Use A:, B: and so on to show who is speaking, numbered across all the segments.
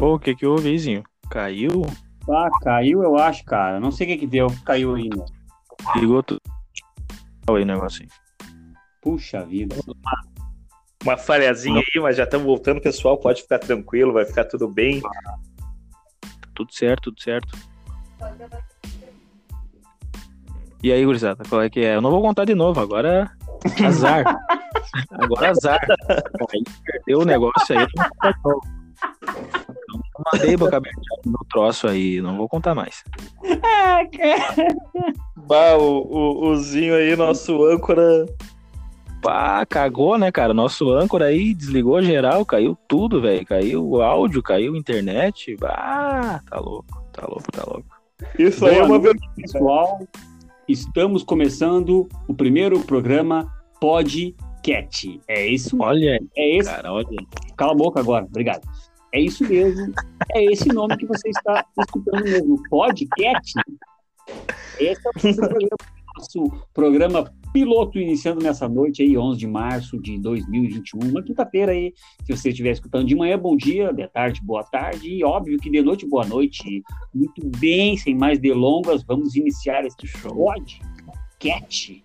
A: Pô, o que que houve, Izinho? Caiu?
B: Ah, caiu, eu acho, cara. Não sei o que que deu. Caiu ainda.
A: Ligou tudo. Olha aí o negocinho.
B: Puxa vida.
C: Uma falhazinha aí, mas já estamos voltando, pessoal. Pode ficar tranquilo, vai ficar tudo bem.
A: Tudo certo, tudo certo. E aí, gurizada, qual é que é? Eu não vou contar de novo, agora é azar. agora azar. Aí perdeu o negócio aí, mandei boca aberta no troço aí, não vou contar mais.
B: Ah, cara.
C: Bah, o, o, o Zinho aí, nosso âncora.
A: Pá, cagou, né, cara? Nosso âncora aí desligou geral, caiu tudo, velho. Caiu o áudio, caiu a internet. Ah, tá louco, tá louco, tá louco.
C: Isso aí é uma
B: noite, pessoal. Estamos começando o primeiro programa Podcast. É isso,
A: Olha aí,
B: é esse.
A: cara, olha aí.
B: Cala a boca agora, obrigado. É isso mesmo. É esse nome que você está escutando mesmo. Podcast. Esse é o nosso programa, nosso programa piloto iniciando nessa noite aí, 11 de março de 2021, uma quinta-feira aí. Se você estiver escutando de manhã, bom dia, de tarde, boa tarde, e óbvio que de noite, boa noite. Muito bem, sem mais delongas, vamos iniciar este podcast.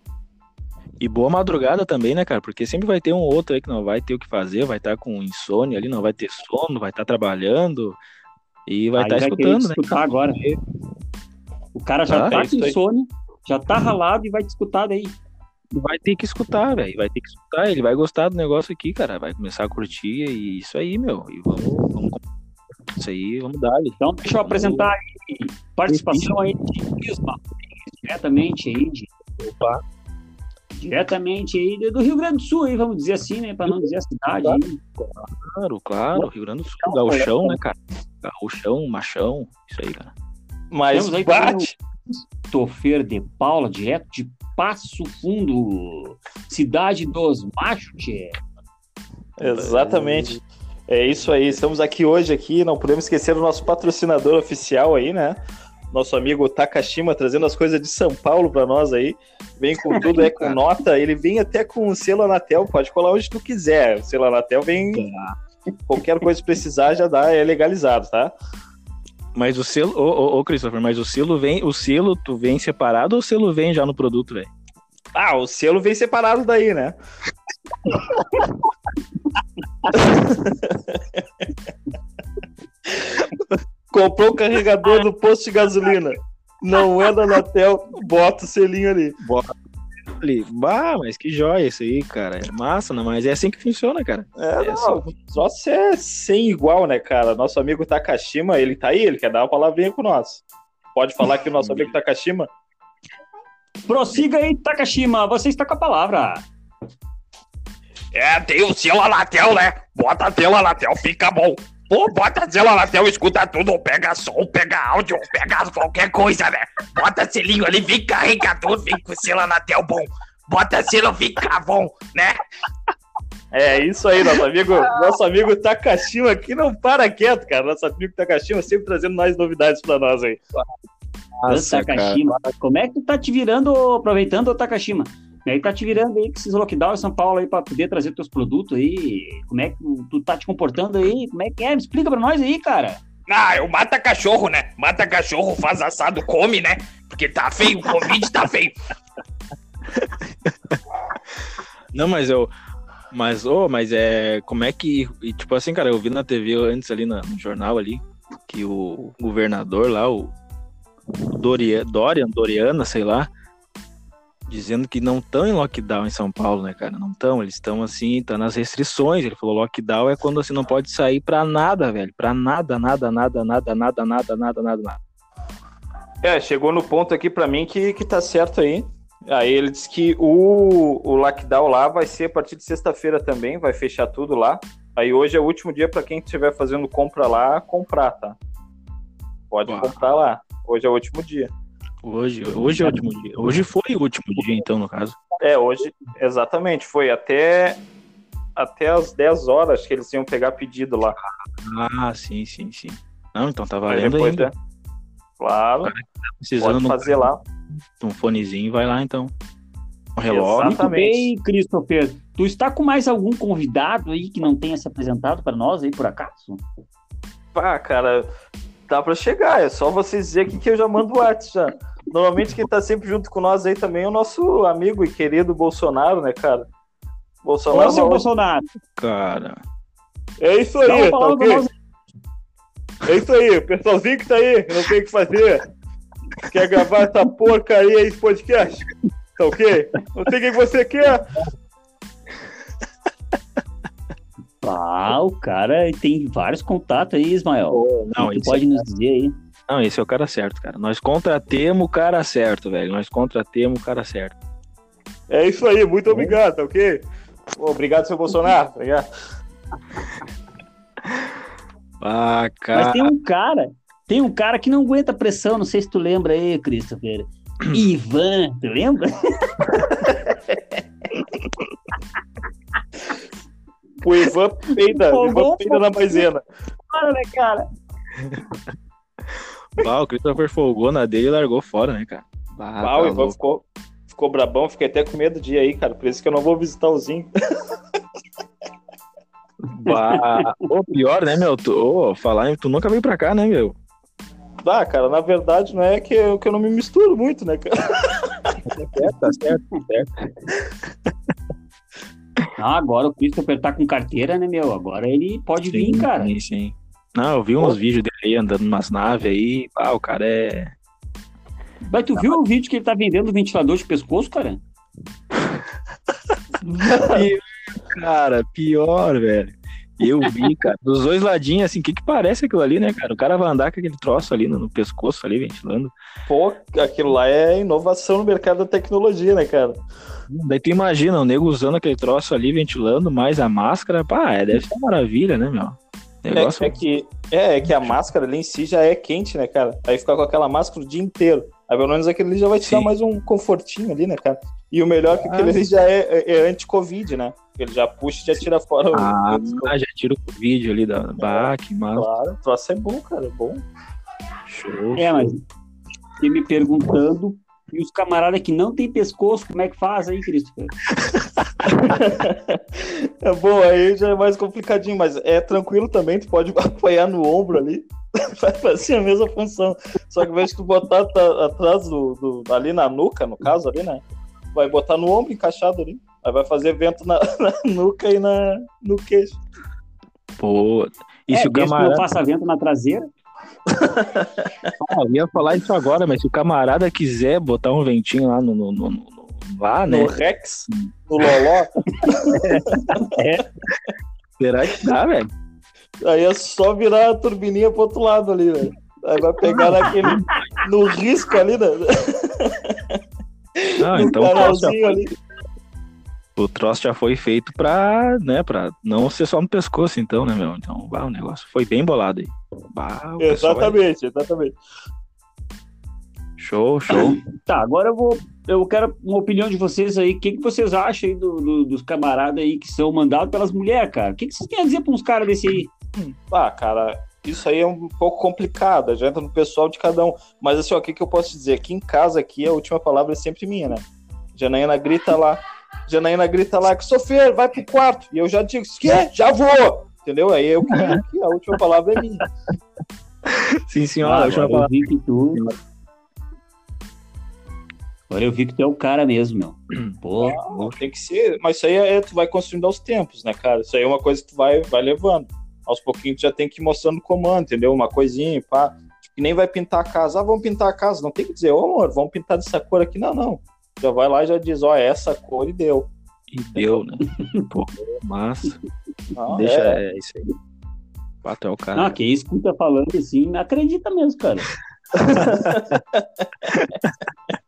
A: E boa madrugada também, né, cara? Porque sempre vai ter um outro aí que não vai ter o que fazer, vai estar com insônia ali, não vai ter sono, vai estar trabalhando e vai estar
B: querer
A: escutando, né?
B: escutar agora. O cara já
A: Ah,
B: tá
C: é
B: com insônia, já tá ralado e vai te escutar daí.
A: Vai ter que escutar, velho. Vai ter que escutar. Ele vai gostar do negócio aqui, cara. Vai começar a curtir e isso aí, meu. E vamos, vamos isso aí, vamos dar.
B: Então, deixa eu apresentar aí, participação aí de Isma, diretamente aí de
A: Opa.
B: Diretamente aí do Rio Grande do Sul aí, vamos dizer assim, né, para não dizer a cidade aí.
A: Claro, claro. Rio Grande do Sul, gauchão, né, cara? Gauchão, machão. Isso aí, cara.
C: Mas
B: aí
C: bate.
B: Tofer de Paula, direto de Passo Fundo, cidade dos machos, tchê.
C: Exatamente. É isso aí. Estamos aqui hoje aqui, não podemos esquecer o nosso patrocinador oficial aí, né? Nosso amigo Takashima trazendo as coisas de São Paulo para nós aí. Vem com tudo, é com nota. Ele vem até com o selo Anatel, pode colar onde tu quiser. O selo Anatel vem. Qualquer coisa que precisar já dá, é legalizado, tá?
A: Mas o selo, ô, ô, ô, Christopher, mas o selo vem, o selo tu vem separado ou o selo vem já no produto, velho?
C: Ah, o selo vem separado daí, né? Comprou o carregador do posto de gasolina. Não é da Anatel, bota o selinho ali.
A: Falei, bah, mas que joia isso aí, cara. É massa, né? Mas é assim que funciona, cara.
C: É,
A: É
C: não,
A: só-
C: só se é sem igual, né, cara? Nosso amigo Takashima, ele tá aí, ele quer dar uma palavrinha com nós. Pode falar que o nosso amigo Takashima.
B: Prossiga aí, Takashima, você está com a palavra.
D: É, tem o selo Anatel, né? Bota a tela Anatel, fica bom. Pô, bota tela Anatel, escuta tudo, pega som, pega áudio, pega qualquer coisa, né? Bota selinho ali, vem carregador, vem com selo Anatel bom. Bota selo, fica bom, né?
C: É isso aí, nosso amigo, nosso amigo Takashima aqui não para quieto, cara. Nosso amigo Takashima sempre trazendo mais novidades pra nós aí.
A: Nossa, cara.
B: Takashima, como é que tu tá te virando, aproveitando o Takashima? É que tá te virando aí com esses lockdown em São Paulo aí pra poder trazer teus produtos aí? Como é que tu, tá te comportando aí? Como é que é? Me explica pra nós aí, cara.
D: Ah, eu mata cachorro, né? Mata cachorro, faz assado, come, né? Porque tá feio, o Covid tá feio.
A: Não, mas eu. Mas, ô, mas é. Como é que. e, tipo assim, cara, eu vi na TV antes ali na- no jornal ali que o governador lá, o Doria, Dorian, Doriana, sei lá, dizendo que não estão em lockdown em São Paulo, né, cara? Não estão, eles estão assim, tá nas restrições. Ele falou lockdown é quando você não pode sair pra nada, velho. Pra nada, nada, nada, nada, nada, nada, nada, nada, nada.
C: É, chegou no ponto aqui pra mim que, que tá certo aí. Aí ele disse que o, o lockdown lá vai ser a partir de sexta-feira também, vai fechar tudo lá. Aí hoje é o último dia pra quem estiver fazendo compra lá, comprar, tá? Pode
A: Uau.
C: comprar lá. Hoje é o último dia.
A: Hoje, hoje é o último dia. Hoje foi o último dia, então, no caso.
C: É, hoje, exatamente. Foi até, até as 10 horas que eles iam pegar pedido lá.
A: Ah, sim, sim, sim. Não, então tá
C: Aí
A: valendo
C: depois,
A: ainda.
C: né? Claro,
A: Precisando
C: pode fazer lá.
A: de um fonezinho, vai lá então. Um relógio.
C: Exato.
B: Muito bem, Christopher. Tu está com mais algum convidado aí que não tenha se apresentado para nós aí, por acaso?
C: Pá, cara, dá pra chegar. É só vocês dizer aqui que eu já mando o WhatsApp já. Normalmente quem tá sempre junto com nós aí também é o nosso amigo e querido Bolsonaro, né, cara? Bolsonaro.
B: Ô, seu
C: não-
B: Bolsonaro.
A: Cara.
C: É isso aí, tá
B: pra
C: ok? É isso aí, o pessoalzinho que tá aí, não tem o que fazer. Quer gravar essa porcaria aí, esse podcast? Tá ok? Não sei o que você quer.
B: Ah, o cara tem vários contatos aí, Ismael.
A: Não,
B: tu
A: esse,
B: pode nos dizer aí.
A: Não, esse é o cara certo, cara. Nós contratemos o cara certo, velho. Nós contratemos o cara certo.
C: É isso aí, muito obrigado, tá ok? Obrigado, seu Bolsonaro. Obrigado.
A: Ah,
B: Mas
A: cara.
B: tem um cara, tem um cara que não aguenta pressão, não sei se tu lembra aí, Christopher. Ivan, tu lembra?
C: O Ivan peida, o Ivan peida na maisena.
B: Para, né, cara?
A: Ah, o Christopher folgou na dele e largou fora, né, cara? Ah,
C: Ah,
A: tá
C: o Ivan ficou, ficou brabão, fiquei até com medo de ir aí, cara. Por isso que eu não vou visitar o Zinho.
A: Bah, pior, né, meu? Tu, ô, falar em tu nunca veio pra cá, né, meu?
C: Ah, cara, na verdade não é que eu, que eu não me misturo muito, né, cara?
A: certo, tá certo, tá certo.
B: Ah, agora o Christopher tá com carteira, né, meu? Agora ele pode vir, cara.
A: Sim, sim. Não, eu vi uns vídeos dele aí andando umas naves aí. Ah, o cara é.
B: Mas tu viu o vídeo que ele tá vendendo ventilador de pescoço, cara?
A: Cara, pior, velho. Eu vi, cara, dos dois ladinhos, assim, o que que parece aquilo ali, né, cara? O cara vai andar com aquele troço ali no, no pescoço ali, ventilando.
C: Pô, aquilo lá é inovação no mercado da tecnologia, né, cara?
A: Daí tu imagina, o nego usando aquele troço ali, ventilando, mais a máscara, pá, é, deve ser uma maravilha, né, meu? Negócio...
C: É, é que, é, é que a máscara ali em si já é quente, né, cara? Aí ficar com aquela máscara o dia inteiro. Aí pelo menos aquele ali já vai te dar
A: Sim.
C: mais um confortinho ali, né, cara? E o melhor é que aquele ali já é, é, é anti-Covid, né? Ele já puxa e já tira fora o.
A: Ah,
C: o-
A: já tira o vídeo ali da bah, que massa.
C: Claro, o troço é bom, cara, é bom.
A: Show.
B: É, mas fiquei me perguntando, e os camaradas que não tem pescoço, como é que faz aí, Christopher?
C: É bom, aí já é mais complicadinho, mas é tranquilo também, tu pode apoiar no ombro ali, vai fazer a mesma função. Só que ao invés de tu botar ata- atrás do, do- ali na nuca, no caso ali, né? Vai botar no ombro encaixado ali. Aí vai fazer vento na, na nuca e na, no queixo.
A: Pô. E
B: é,
A: se o
B: desde que
A: camarada.
B: não faça vento na traseira,
A: Ah, eu ia falar isso agora, mas se o camarada quiser botar um ventinho lá no. no- no- lá, né?
C: No Rex, no Loló.
A: Será que dá, velho?
C: Aí é só virar a turbininha pro outro lado ali, velho. Aí vai pegar naquele. No risco ali, né?
A: Não,
C: no
A: então o troço, já,
C: canalzinho ali.
A: o troço já foi feito pra, né, pra não ser só no pescoço, então, né, meu? Então, bah, o negócio foi bem bolado aí. Bah, pessoal vai-
C: Exatamente, exatamente.
A: Show, show.
B: Tá, agora eu vou. Eu quero uma opinião de vocês aí. O que, que vocês acham aí do- do- dos camaradas aí que são mandados pelas mulheres, cara? O que, que vocês têm a dizer pra uns caras desse aí?
C: Ah, cara, isso aí é um pouco complicado, já entra no pessoal de cada um. Mas assim, ó, o que, que eu posso dizer? Aqui em casa, aqui, a última palavra é sempre minha, né? Janaína grita lá, Janaína grita lá, que Sofia, vai pro quarto. E eu já digo, quê? Já vou! Entendeu? Aí eu que aqui, a última palavra é minha.
A: Sim, senhora.
B: Ah,
A: deixa eu
B: agora Agora eu vi que tu é o cara mesmo, meu. Pô,
C: Não, tem que ser, mas isso aí é, tu vai construindo aos tempos, né, cara? Isso aí é uma coisa que tu vai, vai levando. Aos pouquinhos tu já tem que ir mostrando comando, entendeu? Uma coisinha, pá. Tipo, que nem vai pintar a casa. Ah, vamos pintar a casa. Não tem que dizer, ô amor, vamos pintar dessa cor aqui. Não, não. Já vai lá e já diz, ó, é essa cor e deu.
A: E deu, né? Pô, massa.
C: Não,
A: Deixa,
C: é,
A: é, isso aí. Pato é o cara.
B: ah, quem escuta falando assim, acredita mesmo, cara.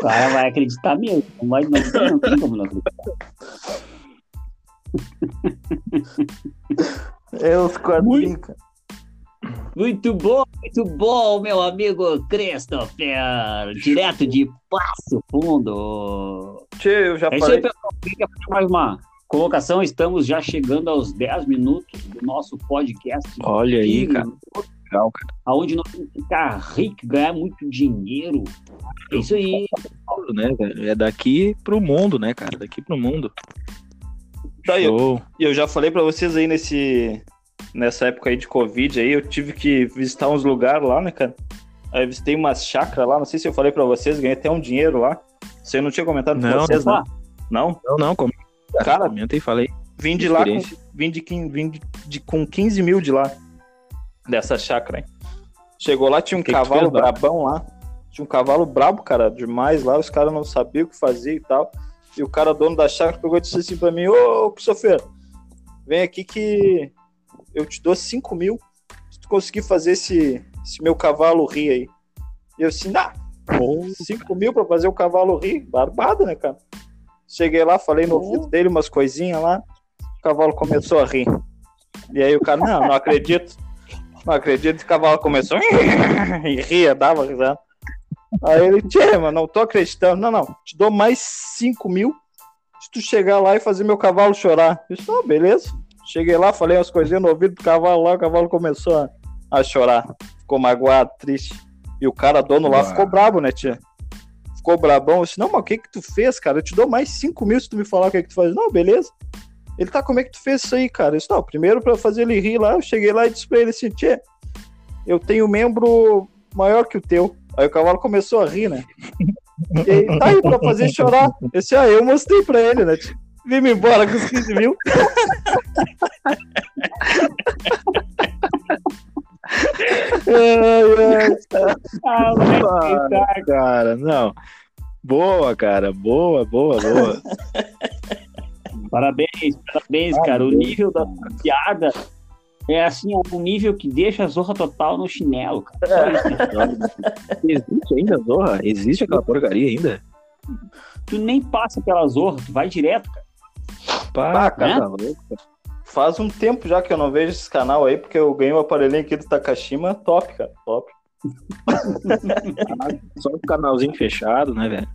B: o cara vai acreditar mesmo. Não, vai, não, tem, não tem como não acreditar.
C: é os quadrinhos.
B: Muito bom, muito bom, meu amigo Christopher. Direto de Passo Fundo.
C: Tchê, eu já
B: É isso aí, pessoal. Fazer mais uma colocação. Estamos já chegando aos 10 minutos do nosso podcast.
A: Olha aí, cara. Legal, cara.
B: Aonde nós vamos ficar rico, ganhar muito dinheiro. É isso aí.
A: Né, velho? É daqui pro mundo, né, cara? Daqui pro mundo.
C: Tá aí, eu, eu já falei pra vocês aí nesse, nessa época aí de Covid aí, eu tive que visitar uns lugares lá, né, cara? Aí eu visitei umas chácaras lá, não sei se eu falei pra vocês, ganhei até um dinheiro lá. Você não tinha comentado com
A: Não,
C: vocês,
B: não.
C: né? Não?
A: Não, não, como
C: Cara,
A: comenta e falei.
C: vim de lá com, vim de, vim de, de- com 15 mil de lá, dessa chácara. Chegou lá, tinha um
A: Que que
C: cavalo
A: lá?
C: brabão lá. Tinha um cavalo brabo, cara, demais lá. Os caras não sabiam o que fazer e tal. E o cara, dono da chácara, pegou e disse assim pra mim: Ô, Christopher, vem aqui que eu te dou 5 mil se tu conseguir fazer esse, esse meu cavalo rir aí. E eu assim, ah, 5 mil pra fazer o cavalo rir? Barbado, né, cara? Cheguei lá, falei no ouvido dele umas coisinhas lá. O cavalo começou a rir. E aí o cara, não, não acredito. Não acredito. O cavalo começou e ria, dava risada. Aí ele, tchê, mas não tô acreditando. Não, não, te dou mais 5 mil se tu chegar lá e fazer meu cavalo chorar. Eu disse, não, beleza. Cheguei lá, falei umas coisinhas no ouvido do cavalo lá, o cavalo começou a, a chorar. Ficou magoado, triste. E o cara, dono lá,
A: Uau.
C: ficou brabo, né, tia? Ficou brabão. Eu disse, não, mas o que que tu fez, cara? Eu te dou mais 5 mil se tu me falar o que que tu faz. Não, beleza. Ele tá, como é que tu fez isso aí, cara? Eu disse, não, primeiro pra fazer ele rir lá, eu cheguei lá e disse pra ele assim, tchê, eu tenho um membro maior que o teu. Aí o cavalo começou a rir, né? E aí, tá aí pra fazer chorar. Esse aí eu mostrei pra ele, né? Vim-me embora com os 15 mil. ai, ai.
B: Ah,
A: Cara, não. Boa, cara. Boa, boa, boa.
B: Parabéns, parabéns, cara. O nível da piada é assim, é um nível que deixa a zorra total no chinelo, cara.
A: Existe ainda, Zorra? Existe aquela porcaria ainda?
B: Tu nem passa pela zorra, tu vai direto, cara.
A: Pá,
C: Ah, cara.
A: tá louco.
C: Faz um tempo já que eu não vejo esse canal aí, porque eu ganhei um aparelhinho aqui do Takashima, top, cara, top.
A: Só um canalzinho fechado, né, velho?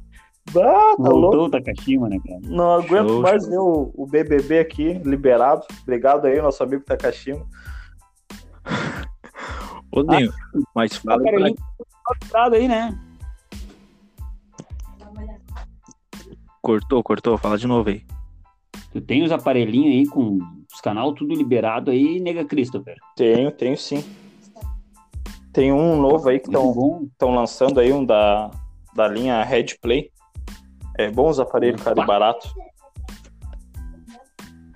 C: Ah, tá louco.
B: Voltou o Takashima, né, cara?
C: Não aguento
A: Show,
C: mais
A: show.
C: ver o, o BBB aqui, liberado. Obrigado aí, nosso amigo Takashima.
A: Ô, Dinho, mas fala aí pra
B: Aparelhinho conectado aí, né?
A: Cortou, cortou, fala de novo aí.
B: Tu tem os aparelhinhos aí com os canal tudo liberado aí, nega Christopher.
C: Tenho, tenho sim. Tem um novo aí que estão lançando aí, um da, da linha Red Play. É bons aparelhos, cara, e barato.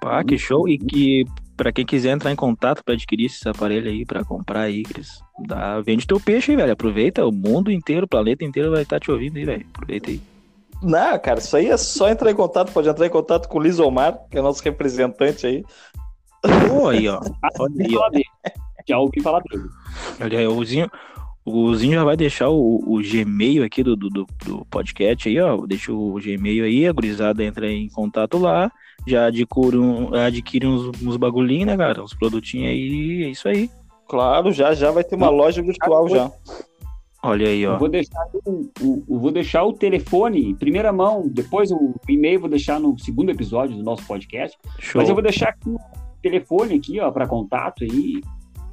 A: Pá, que show. E que pra quem quiser entrar em contato pra adquirir esse aparelho aí, pra comprar aí, Cris, dá, vende teu peixe aí, velho. Aproveita, o mundo inteiro, o planeta inteiro vai estar te ouvindo aí, velho. Aproveita aí.
C: Não, cara, isso aí é só entrar em contato. Pode entrar em contato com o Lisomar, que é nosso representante aí.
A: Pô, aí, ó. Olha aí, ó.
B: Já ouvi falar dele.
A: Olha aí, o Zinho, o Zinho já vai deixar o, o Gmail aqui do, do, do- podcast aí, ó. Deixa o Gmail aí, a gurizada entra em contato lá, já adquire, um, adquire uns, uns bagulhinhos, né, cara? Uns produtinhos aí, é isso aí.
C: Claro, já já vai ter uma loja virtual já.
A: Olha aí,
B: Eu
A: ó.
B: vou deixar o, o- eu vou deixar o telefone em primeira mão, depois o e-mail eu vou deixar no segundo episódio do nosso podcast.
A: Show.
B: Mas eu vou deixar aqui o telefone aqui, ó, para contato aí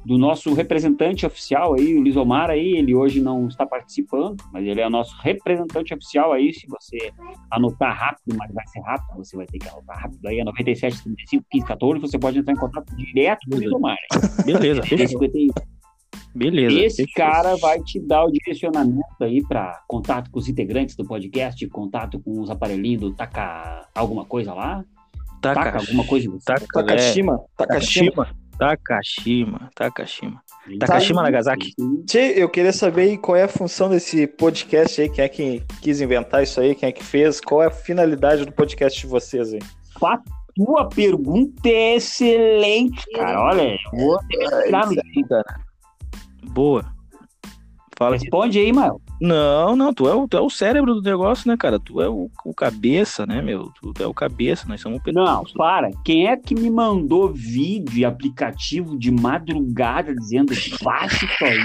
B: do nosso representante oficial aí, o Lisomar aí, ele hoje não está participando, mas ele é o nosso representante oficial aí, se você anotar rápido, mas vai ser rápido, você vai ter que anotar rápido aí, é 97 35 15 14, você pode entrar em contato direto com o Lisomar.
A: Beleza, fechou.
B: 51.
A: Beleza.
B: Esse
A: fechou.
B: cara vai te dar o direcionamento aí para contato com os integrantes do podcast, contato com os aparelhinhos do Taca alguma coisa lá,
A: Taka,
B: Taca alguma coisa.
A: Taka, é,
C: Takashima, Takashima.
A: Takashima. Takashima. Takashima Nagasaki.
C: Tchê, eu queria saber aí qual é a função desse podcast aí, quem é que quis inventar isso aí, quem é que fez, qual é a finalidade do podcast de vocês aí.
B: Tua pergunta é excelente, cara. Olha, eu vou.
A: Boa. Fala.
B: Responde aí, Mael.
A: Não, não, tu é, o, tu é o cérebro do negócio, né, cara? Tu é o, o cabeça, né, meu? Tu é o cabeça, nós somos
B: Não, para. Quem é que me mandou vídeo e aplicativo de madrugada dizendo baixa isso aí?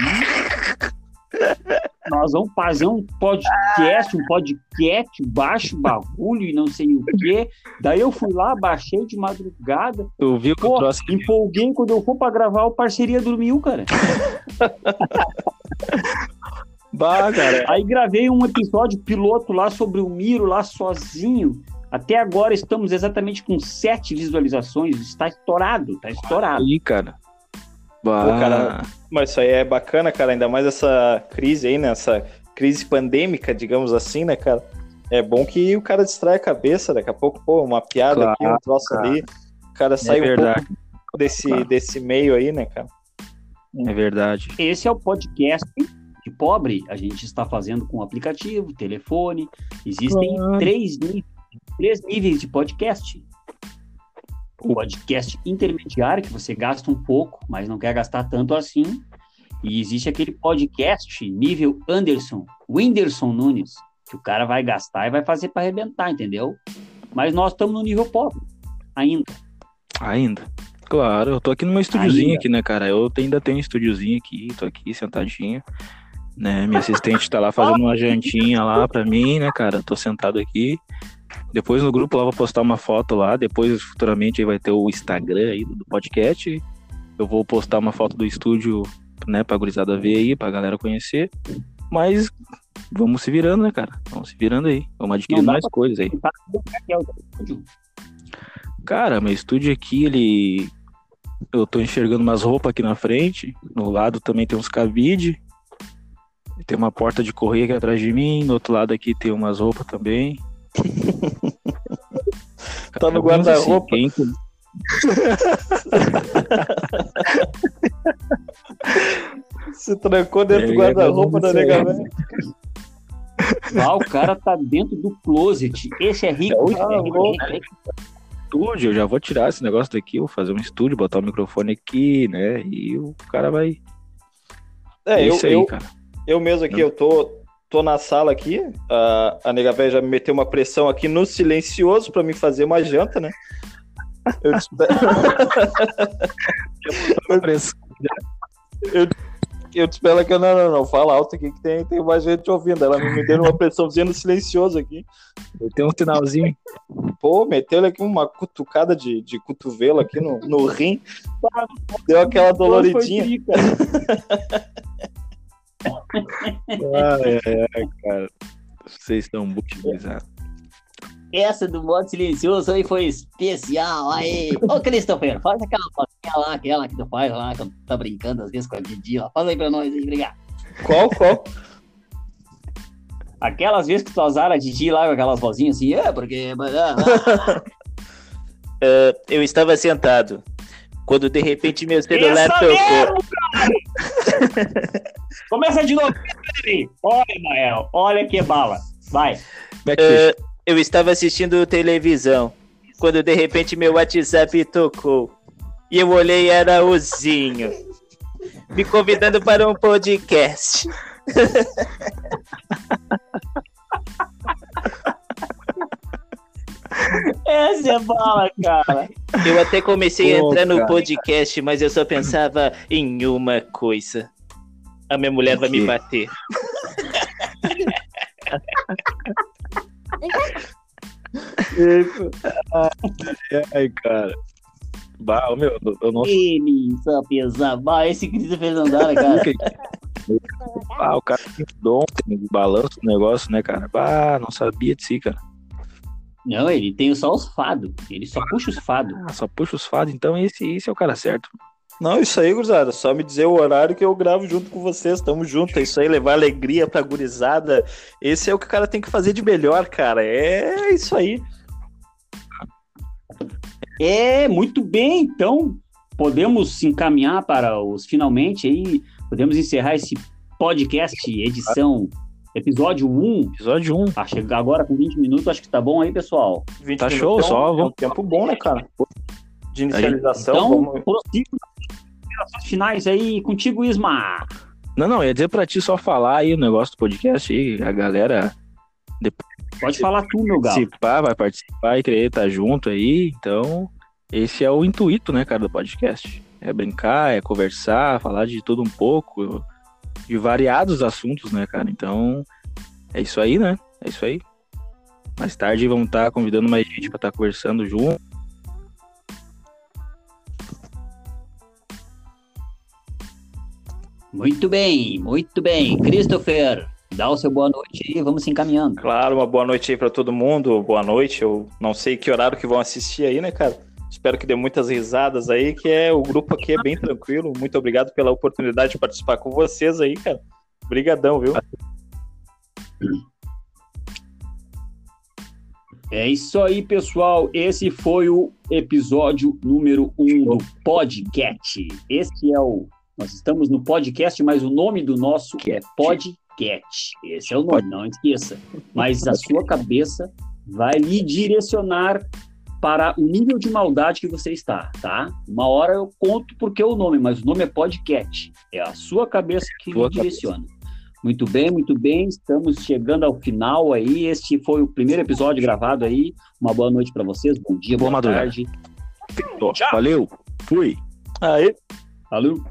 B: Nós vamos fazer um podcast, um podcast, baixa o bagulho e não sei o quê. Daí eu fui lá, baixei de madrugada.
A: Tu viu que
B: Pô,
A: troço
B: empolguei quando eu for pra gravar o Parceria Dormiu, cara.
A: Bah, cara.
B: Aí gravei um episódio piloto lá sobre o Miro lá sozinho. Até agora estamos exatamente com sete visualizações. Está estourado, tá estourado.
A: Aí, cara. Bah,
C: cara, Mas isso aí é bacana, cara, ainda mais essa crise aí, né? Essa crise pandêmica, digamos assim, né, cara? É bom que o cara distrai a cabeça, daqui a pouco, pô, uma piada
A: Claro,
C: aqui, um troço
A: cara.
C: ali. O cara sai um
A: verdade.
C: pouco desse,
A: Claro.
C: desse meio aí, né, cara?
A: É verdade.
B: Esse é o podcast de pobre. A gente está fazendo com aplicativo, telefone. Existem
A: Claro.
B: três, níveis, três níveis de podcast. O podcast intermediário, que você gasta um pouco, mas não quer gastar tanto assim. E existe aquele podcast nível Anderson, Whindersson Nunes, que o cara vai gastar e vai fazer para arrebentar, entendeu? Mas nós estamos no nível pobre ainda.
A: Ainda. Claro, eu tô aqui no meu estúdiozinho
B: Ainda.
A: aqui, né, cara? Eu ainda tenho um estúdiozinho aqui, tô aqui sentadinho. Né, minha assistente tá lá fazendo uma jantinha lá pra mim, né, cara? Tô sentado aqui. Depois no grupo lá vou postar uma foto lá. Depois, futuramente, aí vai ter o Instagram aí do podcast. Eu vou postar uma foto do estúdio, né, pra gurizada ver aí, pra galera conhecer. Mas vamos se virando, né, cara? Vamos se virando aí. Vamos adquirindo
B: dá
A: mais coisas aí.
B: É o estúdio.
A: Cara, meu estúdio aqui, ele. Eu tô enxergando umas roupas aqui na frente. No lado também tem uns cabide. Tem uma porta de correio aqui atrás de mim. No outro lado aqui tem umas roupas também.
C: Tá no
A: assim,
C: guarda-roupa.
A: quem-
C: Se trancou dentro do
A: É,
C: guarda-roupa da nega velha.
B: Ah, o cara tá dentro do closet. Esse é rico. é rico, rico, rico.
A: Estúdio, eu já vou tirar esse negócio daqui, vou fazer um estúdio, botar o microfone aqui, né? E o cara vai.
C: É, eu,
A: isso aí,
C: eu,
A: cara.
C: eu mesmo aqui, eu tô, tô na sala aqui. A, a nega velha já me meteu uma pressão aqui no silencioso pra me fazer uma janta, né? Eu te eu te espero que eu não, não, não, fala alto aqui que tem, tem mais gente ouvindo. Ela me deu uma pressãozinha no silencioso aqui.
A: Tem um sinalzinho.
C: Pô, meteu aqui uma cutucada de, de cotovelo aqui no, no rim. Deu aquela doloridinha.
A: Ai, ai, ai, cara. Vocês estão muito utilizados.
B: Essa do modo silencioso aí foi especial. Aí, ô Christopher, faz aquela fotinha lá, aquela que tu faz lá, que tá brincando às vezes com a Didi lá. Faz aí pra nós aí, obrigado.
C: Qual, qual?
B: Aquelas vezes que tu azara a Didi lá com aquelas vozinhas assim, é, porque. Ah,
E: eu estava sentado. Quando de repente meu celular
B: Essa
E: tocou.
B: Começa de novo. Olha, Mael, olha que bala. Vai.
E: Ah, eu estava assistindo televisão. Quando de repente meu WhatsApp tocou. E eu olhei era o Zinho. Me convidando para um podcast.
B: Essa é bala, cara.
E: Eu até comecei a
A: Pô,
E: entrar no
A: cara.
E: podcast, mas eu só pensava em uma coisa. A minha mulher vai me bater.
A: Ai, cara. Bah, meu, eu não
B: Ele só. Bah, esse Christopher não dá, né, cara?
A: Ah, o cara tem dom, tem balanço no negócio, né, cara? Bah, não sabia de si, cara.
B: Não, ele tem só os fados. Ele só puxa os fados.
A: Ah, só puxa os fados, então esse, esse é o cara certo.
C: Não, isso aí, gurizada. Só me dizer o horário que eu gravo junto com vocês. Tamo junto. É isso aí, levar alegria pra gurizada. Esse é o que o cara tem que fazer de melhor, cara. É isso aí.
B: É, muito bem. Então, podemos se encaminhar para os finalmente aí. Podemos encerrar esse podcast, edição, episódio 1.
A: Episódio 1.
B: A chegar agora com 20 minutos, acho que tá bom aí, pessoal.
C: 20
A: Tá show,
C: minutos,
A: só
C: É um tempo bom, né, cara? De inicialização.
B: Então,
C: vamos...
B: finais aí contigo, Isma.
A: Não, não, ia dizer pra ti só falar aí o negócio do podcast aí, a galera
B: Pode falar tu, meu galo.
A: participar, vai participar e querer estar junto aí. Então, esse é o intuito, né, cara, do podcast. É brincar, é conversar, falar de tudo um pouco, de variados assuntos, né, cara? Então, é isso aí, né? É isso aí. Mais tarde vamos estar convidando mais gente pra estar conversando junto.
B: Muito bem, muito bem. Christopher, dá o seu boa noite aí, vamos se encaminhando.
C: Claro, uma boa noite aí pra todo mundo. Boa noite. Eu não sei que horário que vão assistir aí, né, cara? Espero que dê muitas risadas aí, que é o grupo aqui é bem tranquilo. Muito obrigado pela oportunidade de participar com vocês aí, cara. Obrigadão, viu?
B: É isso aí, pessoal. Esse foi o episódio número 1 um do podcast. Esse é o. Nós estamos no podcast, mas o nome do nosso é podcast. Esse é o nome, não esqueça. Mas a sua cabeça vai lhe direcionar para o nível de maldade que você está, tá? Uma hora eu conto porque é o nome, mas o nome é podcast. É a sua cabeça que
A: Sua
B: lhe direciona. Muito bem, muito bem. Estamos chegando ao final aí. Este foi o primeiro episódio gravado aí. Uma boa noite para vocês. Bom dia, boa,
A: Boa madrugada.
B: tarde.
A: Valeu, fui.
C: Aí,
B: Valeu.